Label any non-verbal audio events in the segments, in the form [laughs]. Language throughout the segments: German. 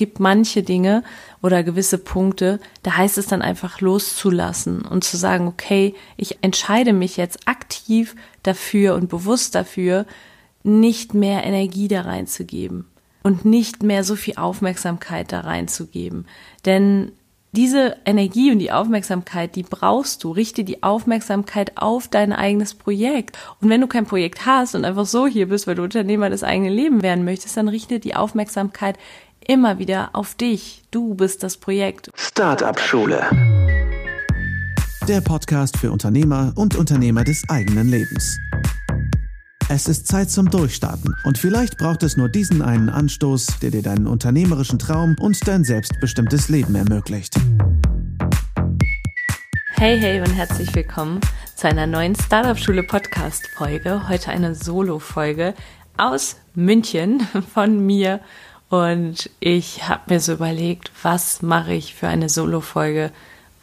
gibt manche Dinge oder gewisse Punkte, da heißt es dann einfach loszulassen und zu sagen, okay, ich entscheide mich jetzt aktiv dafür und bewusst dafür, nicht mehr Energie da reinzugeben und nicht mehr so viel Aufmerksamkeit da reinzugeben. Denn diese Energie und die Aufmerksamkeit, die brauchst du. Richte die Aufmerksamkeit auf dein eigenes Projekt. Und wenn du kein Projekt hast und einfach so hier bist, weil du Unternehmer des eigenen Lebens werden möchtest, dann richte die Aufmerksamkeit immer wieder auf dich. Du bist das Projekt. Startup Schule. Der Podcast für Unternehmer und Unternehmer des eigenen Lebens. Es ist Zeit zum Durchstarten und vielleicht braucht es nur diesen einen Anstoß, der dir deinen unternehmerischen Traum und dein selbstbestimmtes Leben ermöglicht. Hey, hey und herzlich willkommen zu einer neuen Startup Schule Podcast Folge. Heute eine Solo Folge aus München von mir und ich habe mir so überlegt, was mache ich für eine Solo Folge?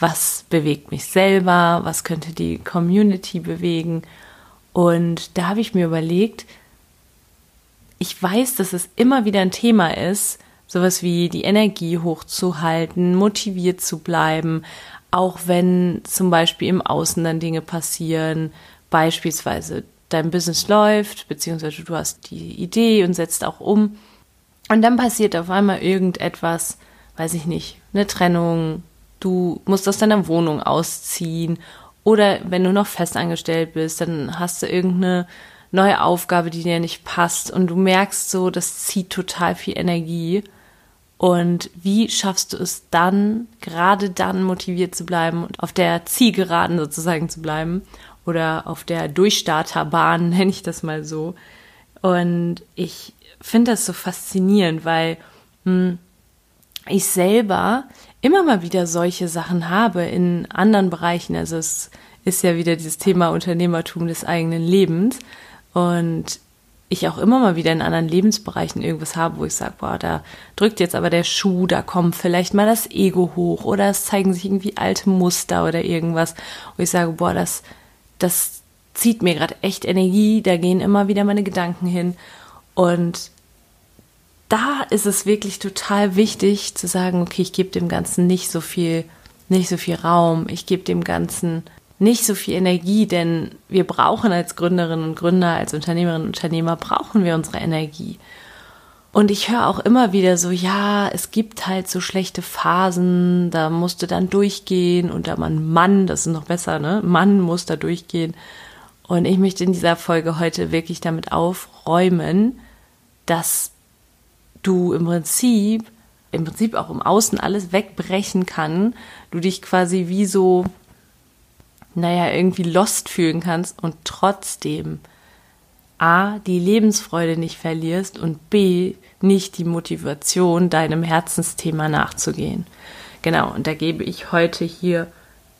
Was bewegt mich selber? Was könnte die Community bewegen? Und da habe ich mir überlegt, ich weiß, dass es immer wieder ein Thema ist, sowas wie die Energie hochzuhalten, motiviert zu bleiben, auch wenn zum Beispiel im Außen dann Dinge passieren, beispielsweise dein Business läuft, beziehungsweise du hast die Idee und setzt auch um. Und dann passiert auf einmal irgendetwas, weiß ich nicht, eine Trennung, du musst aus deiner Wohnung ausziehen oder wenn du noch festangestellt bist, dann hast du irgendeine neue Aufgabe, die dir nicht passt und du merkst so, das zieht total viel Energie. Und wie schaffst du es dann, gerade dann motiviert zu bleiben und auf der Zielgeraden sozusagen zu bleiben oder auf der Durchstarterbahn, [laughs] nenne ich das mal so. Und ich finde das so faszinierend, weil hm, ich selber immer mal wieder solche Sachen habe in anderen Bereichen. Also es ist ja wieder dieses Thema Unternehmertum des eigenen Lebens. Und ich auch immer mal wieder in anderen Lebensbereichen irgendwas habe, wo ich sage, boah, da drückt jetzt aber der Schuh, da kommt vielleicht mal das Ego hoch oder es zeigen sich irgendwie alte Muster oder irgendwas, wo ich sage, boah, das, das zieht mir gerade echt Energie, da gehen immer wieder meine Gedanken hin. Und da ist es wirklich total wichtig zu sagen, okay, ich gebe dem Ganzen nicht so viel, nicht so viel Raum, ich gebe dem Ganzen nicht so viel Energie, denn wir brauchen als Gründerinnen und Gründer, als Unternehmerinnen und Unternehmer, brauchen wir unsere Energie. Und ich höre auch immer wieder so, ja, es gibt halt so schlechte Phasen, da musst du dann durchgehen und da man Mann, das ist noch besser, ne? Mann muss da durchgehen. Und ich möchte in dieser Folge heute wirklich damit aufräumen, dass du im Prinzip, im Prinzip auch im Außen alles wegbrechen kann, du dich quasi wie so, naja, irgendwie lost fühlen kannst und trotzdem A, die Lebensfreude nicht verlierst und B, nicht die Motivation, deinem Herzensthema nachzugehen. Genau, und da gebe ich heute hier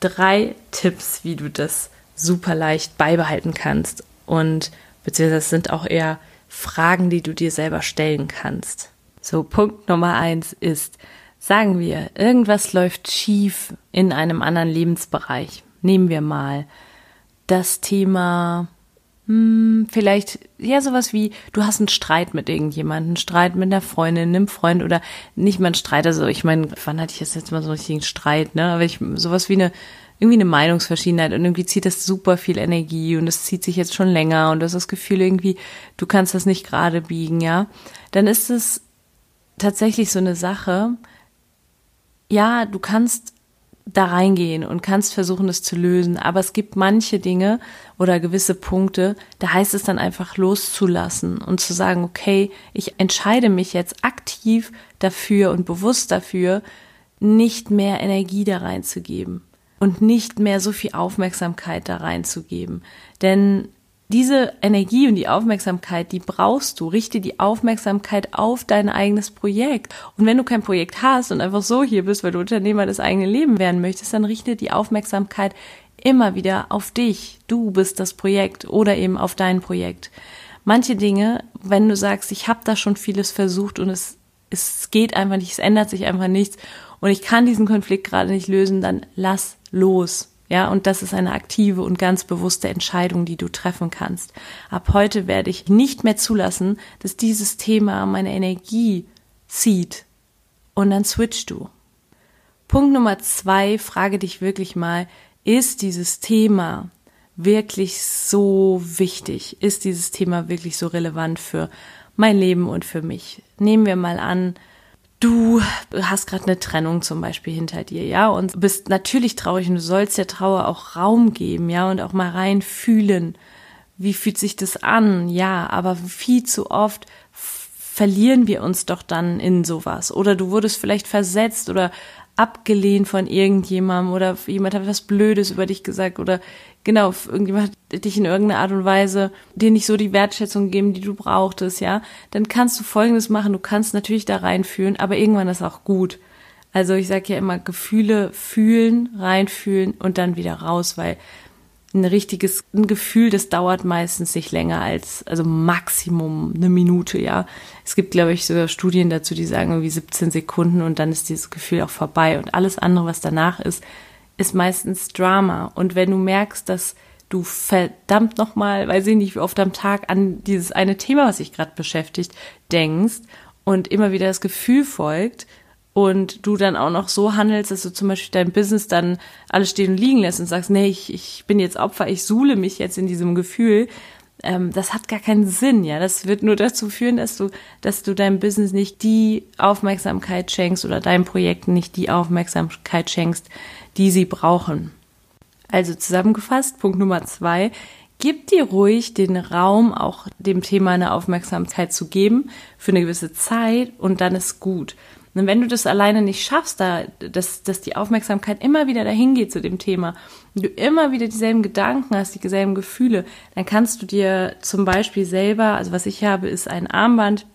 drei Tipps, wie du das super leicht beibehalten kannst. Und beziehungsweise sind auch eher Fragen, die du dir selber stellen kannst. So, Punkt Nummer eins ist, sagen wir, irgendwas läuft schief in einem anderen Lebensbereich. Nehmen wir mal das Thema, hm, vielleicht, ja, sowas wie, du hast einen Streit mit irgendjemandem, einen Streit mit einer Freundin, einem Freund oder nicht mal einen Streit, also ich meine, wann hatte ich jetzt, jetzt mal so einen richtigen Streit, ne, aber ich, sowas wie eine, irgendwie eine Meinungsverschiedenheit und irgendwie zieht das super viel Energie und es zieht sich jetzt schon länger und du hast das Gefühl irgendwie, du kannst das nicht gerade biegen, ja, dann ist es tatsächlich so eine Sache, ja, du kannst da reingehen und kannst versuchen, es zu lösen, aber es gibt manche Dinge oder gewisse Punkte, da heißt es dann einfach loszulassen und zu sagen, okay, ich entscheide mich jetzt aktiv dafür und bewusst dafür, nicht mehr Energie da reinzugeben und nicht mehr so viel Aufmerksamkeit da reinzugeben. Denn diese Energie und die Aufmerksamkeit, die brauchst du. Richte die Aufmerksamkeit auf dein eigenes Projekt. Und wenn du kein Projekt hast und einfach so hier bist, weil du Unternehmer des eigenen Lebens werden möchtest, dann richte die Aufmerksamkeit immer wieder auf dich. Du bist das Projekt oder eben auf dein Projekt. Manche Dinge, wenn du sagst, ich habe da schon vieles versucht und es, es geht einfach nicht, es ändert sich einfach nichts und ich kann diesen Konflikt gerade nicht lösen, dann lass los ja, und das ist eine aktive und ganz bewusste Entscheidung, die du treffen kannst. Ab heute werde ich nicht mehr zulassen, dass dieses Thema meine Energie zieht und dann switch du. Punkt Nummer zwei, frage dich wirklich mal, ist dieses Thema wirklich so wichtig? Ist dieses Thema wirklich so relevant für mein Leben und für mich? Nehmen wir mal an, du hast gerade eine Trennung zum Beispiel hinter dir, ja, und bist natürlich traurig und du sollst der Trauer auch Raum geben, ja, und auch mal rein fühlen. Wie fühlt sich das an? Ja, aber viel zu oft verlieren wir uns doch dann in sowas. Oder du wurdest vielleicht versetzt oder abgelehnt von irgendjemandem oder jemand hat was Blödes über dich gesagt oder genau, irgendjemand hat dich in irgendeiner Art und Weise dir nicht so die Wertschätzung geben, die du brauchtest, ja, dann kannst du Folgendes machen. Du kannst natürlich da reinfühlen, aber irgendwann ist auch gut. Also ich sage ja immer, Gefühle fühlen, reinfühlen und dann wieder raus, weil ein richtiges ein Gefühl, das dauert meistens nicht länger als, also Maximum eine Minute, ja. Es gibt, glaube ich, sogar Studien dazu, die sagen irgendwie 17 Sekunden und dann ist dieses Gefühl auch vorbei und alles andere, was danach ist, ist meistens Drama. Und wenn du merkst, dass du verdammt nochmal, weiß ich nicht, wie oft am Tag an dieses eine Thema, was sich gerade beschäftigt, denkst und immer wieder das Gefühl folgt, und du dann auch noch so handelst, dass du zum Beispiel dein Business dann alles stehen und liegen lässt und sagst, nee, ich, ich bin jetzt Opfer, ich suhle mich jetzt in diesem Gefühl, ähm, das hat gar keinen Sinn, ja. Das wird nur dazu führen, dass du, dass du deinem Business nicht die Aufmerksamkeit schenkst oder deinen Projekten nicht die Aufmerksamkeit schenkst, die sie brauchen. Also zusammengefasst, Punkt Nummer zwei, gib dir ruhig den Raum, auch dem Thema eine Aufmerksamkeit zu geben für eine gewisse Zeit und dann ist gut. Und wenn du das alleine nicht schaffst, da, dass, dass die Aufmerksamkeit immer wieder dahin geht zu dem Thema, und du immer wieder dieselben Gedanken hast, dieselben Gefühle, dann kannst du dir zum Beispiel selber, also was ich habe, ist ein Armband,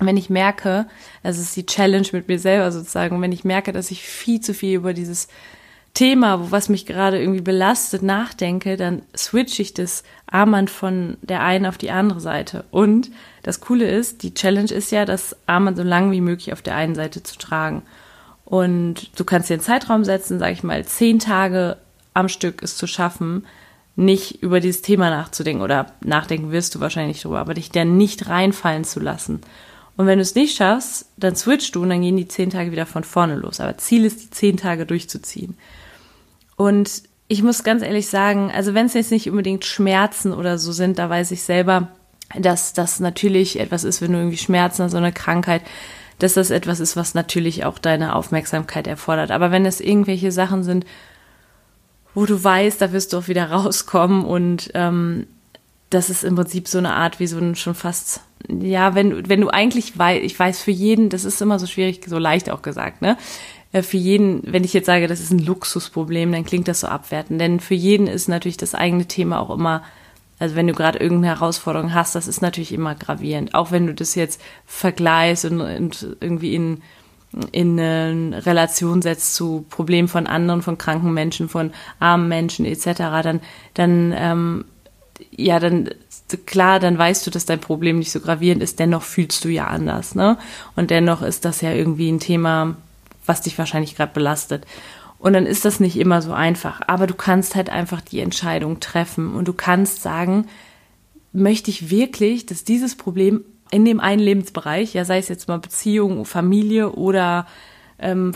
wenn ich merke, das ist die Challenge mit mir selber sozusagen, wenn ich merke, dass ich viel zu viel über dieses Thema, was mich gerade irgendwie belastet, nachdenke, dann switche ich das Armband von der einen auf die andere Seite. Und das Coole ist, die Challenge ist ja, das Armband so lang wie möglich auf der einen Seite zu tragen. Und du kannst dir einen Zeitraum setzen, sage ich mal, zehn Tage am Stück es zu schaffen, nicht über dieses Thema nachzudenken oder nachdenken wirst du wahrscheinlich drüber, aber dich dann nicht reinfallen zu lassen. Und wenn du es nicht schaffst, dann switchst du und dann gehen die zehn Tage wieder von vorne los. Aber Ziel ist, die zehn Tage durchzuziehen. Und ich muss ganz ehrlich sagen, also wenn es jetzt nicht unbedingt Schmerzen oder so sind, da weiß ich selber, dass das natürlich etwas ist, wenn du irgendwie Schmerzen hast, so eine Krankheit, dass das etwas ist, was natürlich auch deine Aufmerksamkeit erfordert. Aber wenn es irgendwelche Sachen sind, wo du weißt, da wirst du auch wieder [laughs] rauskommen und ähm, das ist im Prinzip so eine Art wie so ein schon fast, ja, wenn, wenn du eigentlich weißt, ich weiß für jeden, das ist immer so schwierig, so leicht auch gesagt, ne? Äh, für jeden, wenn ich jetzt sage, das ist ein Luxusproblem, dann klingt das so abwertend. Denn für jeden ist natürlich das eigene Thema auch immer, also wenn du gerade irgendeine Herausforderung hast, das ist natürlich immer gravierend. Auch wenn du das jetzt vergleichst und, und irgendwie in, in eine Relation setzt zu Problemen von anderen, von kranken Menschen, von armen Menschen etc., dann, dann ähm, ja, dann klar, dann weißt du, dass dein Problem nicht so gravierend ist, dennoch fühlst du ja anders, ne? Und dennoch ist das ja irgendwie ein Thema, was dich wahrscheinlich gerade belastet. Und dann ist das nicht immer so einfach. Aber du kannst halt einfach die Entscheidung treffen und du kannst sagen, möchte ich wirklich, dass dieses Problem in dem einen Lebensbereich, ja sei es jetzt mal Beziehung, Familie oder ähm,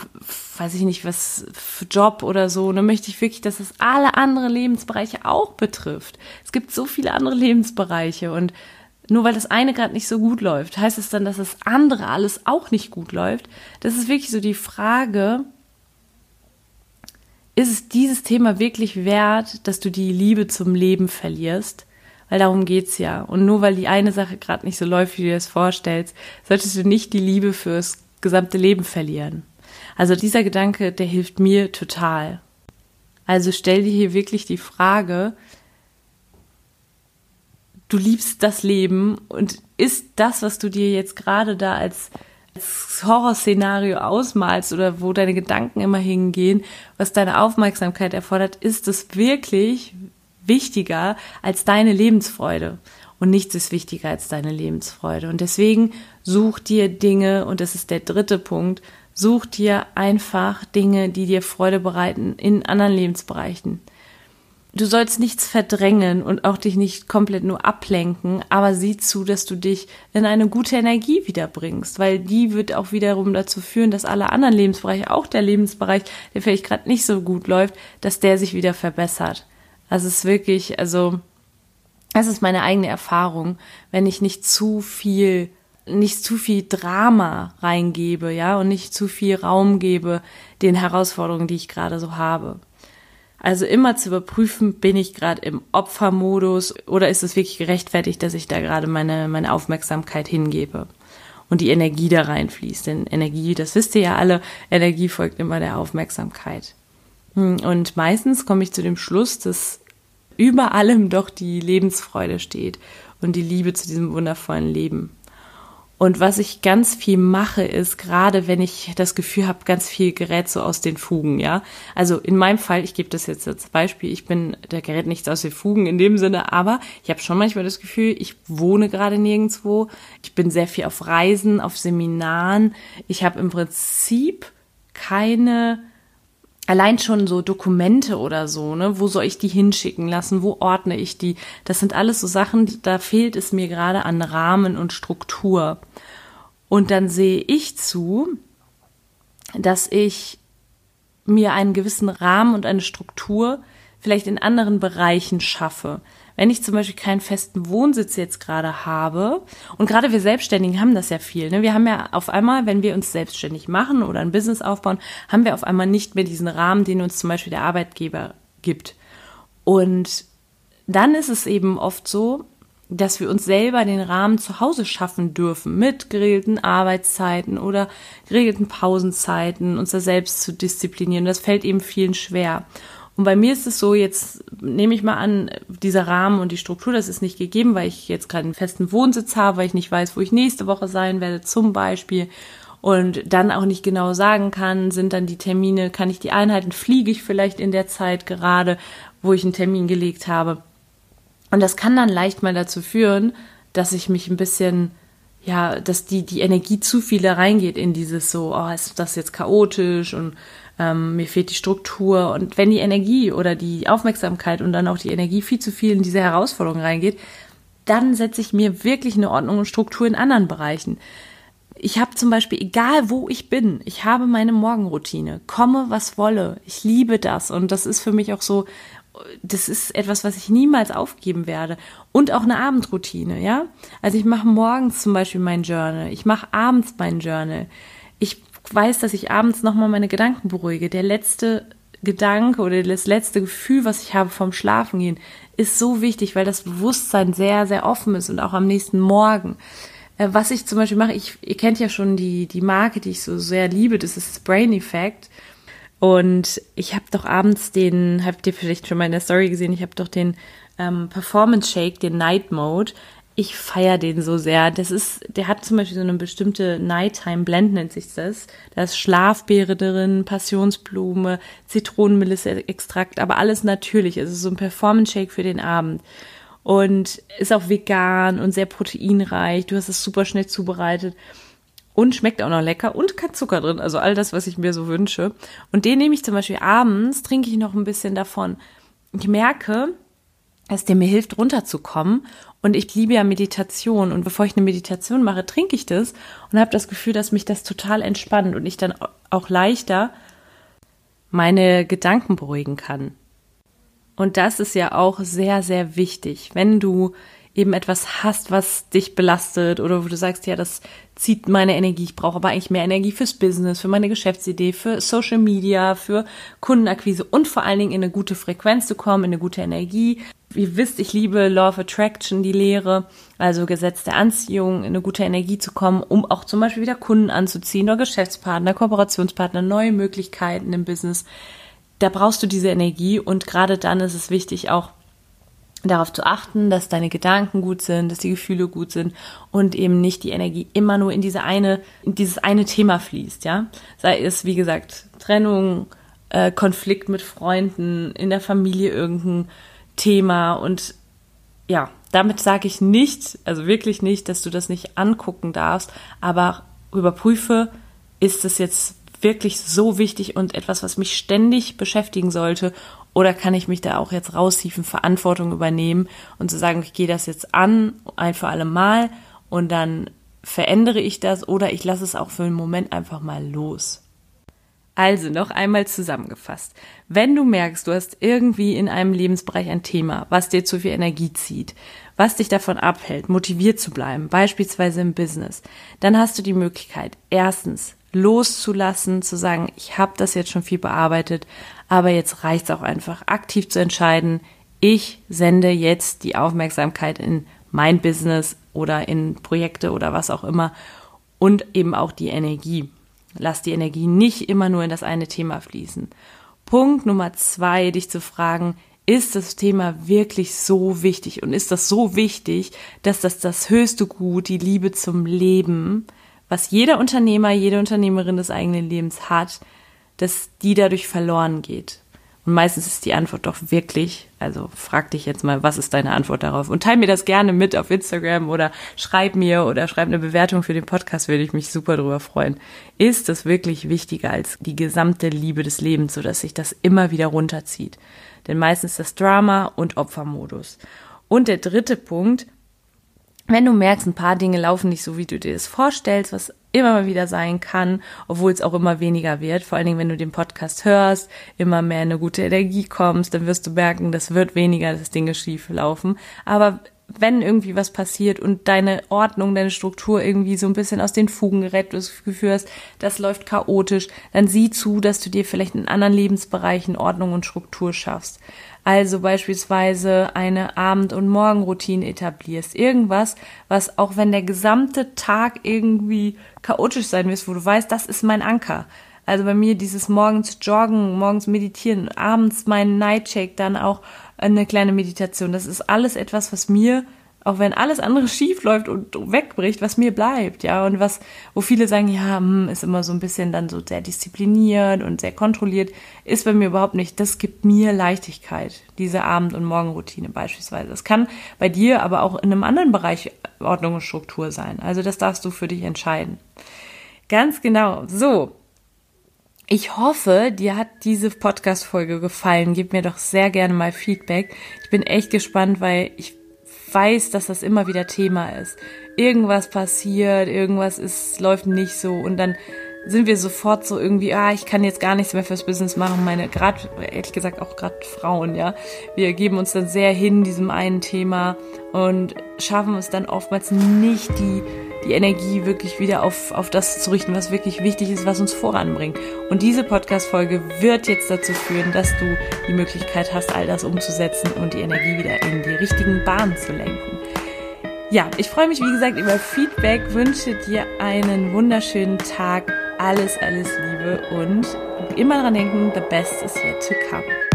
weiß ich nicht, was für Job oder so, dann möchte ich wirklich, dass es alle andere Lebensbereiche auch betrifft. Es gibt so viele andere Lebensbereiche und nur weil das eine gerade nicht so gut läuft, heißt es dann, dass das andere alles auch nicht gut läuft? Das ist wirklich so die Frage, ist es dieses Thema wirklich wert, dass du die Liebe zum Leben verlierst? Weil darum geht's ja. Und nur weil die eine Sache gerade nicht so läuft, wie du dir das vorstellst, solltest du nicht die Liebe fürs gesamte Leben verlieren. Also dieser Gedanke, der hilft mir total. Also stell dir hier wirklich die Frage, du liebst das Leben und ist das, was du dir jetzt gerade da als, als Horrorszenario ausmalst oder wo deine Gedanken immer hingehen, was deine Aufmerksamkeit erfordert, ist es wirklich wichtiger als deine Lebensfreude. Und nichts ist wichtiger als deine Lebensfreude. Und deswegen such dir Dinge, und das ist der dritte Punkt, such dir einfach Dinge, die dir Freude bereiten in anderen Lebensbereichen du sollst nichts verdrängen und auch dich nicht komplett nur ablenken, aber sieh zu, dass du dich in eine gute Energie wiederbringst, weil die wird auch wiederum dazu führen, dass alle anderen Lebensbereiche, auch der Lebensbereich, der vielleicht gerade nicht so gut läuft, dass der sich wieder verbessert. Also es ist wirklich, also das ist meine eigene Erfahrung, wenn ich nicht zu viel nicht zu viel Drama reingebe, ja, und nicht zu viel Raum gebe den Herausforderungen, die ich gerade so habe. Also immer zu überprüfen, bin ich gerade im Opfermodus oder ist es wirklich gerechtfertigt, dass ich da gerade meine, meine Aufmerksamkeit hingebe und die Energie da reinfließt. Denn Energie, das wisst ihr ja alle, Energie folgt immer der Aufmerksamkeit. Hm, und meistens komme ich zu dem Schluss, dass über allem doch die Lebensfreude steht und die Liebe zu diesem wundervollen Leben. Und was ich ganz viel mache, ist gerade, wenn ich das Gefühl habe, ganz viel gerät so aus den Fugen, ja. Also in meinem Fall, ich gebe das jetzt als Beispiel, ich bin, der gerät nichts aus den Fugen in dem Sinne, aber ich habe schon manchmal das Gefühl, ich wohne gerade nirgendwo. Ich bin sehr viel auf Reisen, auf Seminaren. Ich habe im Prinzip keine allein schon so Dokumente oder so, ne, wo soll ich die hinschicken lassen, wo ordne ich die? Das sind alles so Sachen, da fehlt es mir gerade an Rahmen und Struktur. Und dann sehe ich zu, dass ich mir einen gewissen Rahmen und eine Struktur vielleicht in anderen Bereichen schaffe wenn ich zum Beispiel keinen festen Wohnsitz jetzt gerade habe, und gerade wir Selbstständigen haben das ja viel, ne? wir haben ja auf einmal, wenn wir uns selbstständig machen oder ein Business aufbauen, haben wir auf einmal nicht mehr diesen Rahmen, den uns zum Beispiel der Arbeitgeber gibt. Und dann ist es eben oft so, dass wir uns selber den Rahmen zu Hause schaffen dürfen mit geregelten Arbeitszeiten oder geregelten Pausenzeiten, uns da selbst zu disziplinieren. Das fällt eben vielen schwer. Und bei mir ist es so, jetzt nehme ich mal an, dieser Rahmen und die Struktur, das ist nicht gegeben, weil ich jetzt gerade einen festen Wohnsitz habe, weil ich nicht weiß, wo ich nächste Woche sein werde, zum Beispiel. Und dann auch nicht genau sagen kann, sind dann die Termine, kann ich die Einheiten, fliege ich vielleicht in der Zeit gerade, wo ich einen Termin gelegt habe. Und das kann dann leicht mal dazu führen, dass ich mich ein bisschen ja, dass die, die Energie zu viel da reingeht in dieses so, oh, ist das jetzt chaotisch und ähm, mir fehlt die Struktur. Und wenn die Energie oder die Aufmerksamkeit und dann auch die Energie viel zu viel in diese Herausforderung reingeht, dann setze ich mir wirklich eine Ordnung und Struktur in anderen Bereichen. Ich habe zum Beispiel, egal wo ich bin, ich habe meine Morgenroutine, komme was wolle. Ich liebe das und das ist für mich auch so, das ist etwas, was ich niemals aufgeben werde. Und auch eine Abendroutine, ja. Also ich mache morgens zum Beispiel mein Journal, ich mache abends mein Journal. Ich weiß, dass ich abends nochmal meine Gedanken beruhige. Der letzte Gedanke oder das letzte Gefühl, was ich habe vom Schlafengehen, ist so wichtig, weil das Bewusstsein sehr, sehr offen ist und auch am nächsten Morgen. Äh, was ich zum Beispiel mache, ich, ihr kennt ja schon die, die Marke, die ich so sehr liebe, das ist Brain Effect. Und ich habe doch abends den, habt ihr vielleicht schon mal in der Story gesehen, ich habe doch den ähm, Performance Shake, den Night Mode ich feiere den so sehr. Das ist, der hat zum Beispiel so eine bestimmte Nighttime Blend nennt sich das. Da ist Schlafbeere drin, Passionsblume, Zitronenmelisse-Extrakt, aber alles natürlich. Ist so ein Performance Shake für den Abend. Und ist auch vegan und sehr proteinreich. Du hast es super schnell zubereitet. Und schmeckt auch noch lecker und kein Zucker drin. Also all das, was ich mir so wünsche. Und den nehme ich zum Beispiel abends, trinke ich noch ein bisschen davon. Ich merke, dass der mir hilft, runterzukommen. Und ich liebe ja Meditation. Und bevor ich eine Meditation mache, trinke ich das und habe das Gefühl, dass mich das total entspannt und ich dann auch leichter meine Gedanken beruhigen kann. Und das ist ja auch sehr, sehr wichtig. Wenn du eben etwas hast, was dich belastet oder wo du sagst, ja, das zieht meine Energie, ich brauche aber eigentlich mehr Energie fürs Business, für meine Geschäftsidee, für Social Media, für Kundenakquise und vor allen Dingen in eine gute Frequenz zu kommen, in eine gute Energie. Ihr wisst, ich liebe Law of Attraction, die Lehre, also Gesetz der Anziehung, in eine gute Energie zu kommen, um auch zum Beispiel wieder Kunden anzuziehen oder Geschäftspartner, Kooperationspartner, neue Möglichkeiten im Business. Da brauchst du diese Energie und gerade dann ist es wichtig, auch darauf zu achten, dass deine Gedanken gut sind, dass die Gefühle gut sind und eben nicht die Energie immer nur in diese eine, in dieses eine Thema fließt, ja. Sei es, wie gesagt, Trennung, äh, Konflikt mit Freunden, in der Familie irgendein Thema und ja, damit sage ich nicht, also wirklich nicht, dass du das nicht angucken darfst, aber überprüfe, ist es jetzt wirklich so wichtig und etwas, was mich ständig beschäftigen sollte Oder kann ich mich da auch jetzt raushieven, Verantwortung übernehmen und zu sagen, ich gehe das jetzt an, ein für alle Mal und dann verändere ich das oder ich lasse es auch für einen Moment einfach mal los. Also noch einmal zusammengefasst. Wenn du merkst, du hast irgendwie in einem Lebensbereich ein Thema, was dir zu viel Energie zieht, was dich davon abhält, motiviert zu bleiben, beispielsweise im Business, dann hast du die Möglichkeit, erstens loszulassen, zu sagen, ich habe das jetzt schon viel bearbeitet, aber jetzt reicht es auch einfach, aktiv zu entscheiden, ich sende jetzt die Aufmerksamkeit in mein Business oder in Projekte oder was auch immer und eben auch die Energie. Lass die Energie nicht immer nur in das eine Thema fließen. Punkt Nummer zwei, dich zu fragen, ist das Thema wirklich so wichtig und ist das so wichtig, dass das das höchste Gut, die Liebe zum Leben, was jeder Unternehmer, jede Unternehmerin des eigenen Lebens hat, dass die dadurch verloren geht. Und meistens ist die Antwort doch wirklich, also frag dich jetzt mal, was ist deine Antwort darauf? Und teil mir das gerne mit auf Instagram oder schreib mir oder schreib eine Bewertung für den Podcast, würde ich mich super drüber freuen. Ist das wirklich wichtiger als die gesamte Liebe des Lebens, sodass sich das immer wieder runterzieht? Denn meistens das Drama und Opfermodus. Und der dritte Punkt, wenn du merkst, ein paar Dinge laufen nicht so, wie du dir das vorstellst, was immer mal wieder sein kann, obwohl es auch immer weniger wird, vor allen Dingen, wenn du den Podcast hörst, immer mehr in eine gute Energie kommst, dann wirst du merken, das wird weniger, dass Dinge schief laufen. Aber wenn irgendwie was passiert und deine Ordnung, deine Struktur irgendwie so ein bisschen aus den Fugen gerät, du hast, das läuft chaotisch, dann sieh zu, dass du dir vielleicht in anderen Lebensbereichen Ordnung und Struktur schaffst. Also beispielsweise eine Abend- und Morgenroutine etablierst. Irgendwas, was auch wenn der gesamte Tag irgendwie chaotisch sein wird, wo du weißt, das ist mein Anker. Also bei mir dieses morgens joggen, morgens meditieren, abends mein Nightshake, dann auch eine kleine Meditation. Das ist alles etwas, was mir auch wenn alles andere schief läuft und wegbricht, was mir bleibt, ja, und was, wo viele sagen, ja, hm, ist immer so ein bisschen dann so sehr diszipliniert und sehr kontrolliert, ist bei mir überhaupt nicht. Das gibt mir Leichtigkeit, diese Abend- und Morgenroutine beispielsweise. Das kann bei dir aber auch in einem anderen Bereich Ordnung und Struktur sein. Also das darfst du für dich entscheiden. Ganz genau. So. Ich hoffe, dir hat diese Podcast-Folge gefallen. Gib mir doch sehr gerne mal Feedback. Ich bin echt gespannt, weil ich weiß, dass das immer wieder Thema ist. Irgendwas passiert, irgendwas ist, läuft nicht so und dann sind wir sofort so irgendwie, ah, ich kann jetzt gar nichts mehr fürs Business machen. Meine, gerade, ehrlich gesagt, auch gerade Frauen, ja. Wir geben uns dann sehr hin diesem einen Thema und schaffen es dann oftmals nicht, die, die Energie wirklich wieder auf, auf das zu richten, was wirklich wichtig ist, was uns voranbringt. Und diese Podcast-Folge wird jetzt dazu führen, dass du die Möglichkeit hast, all das umzusetzen und die Energie wieder in die richtigen Bahnen zu lenken. Ja, ich freue mich, wie gesagt, über Feedback, wünsche dir einen wunderschönen Tag alles, alles Liebe und immer dran denken, the best is yet to come.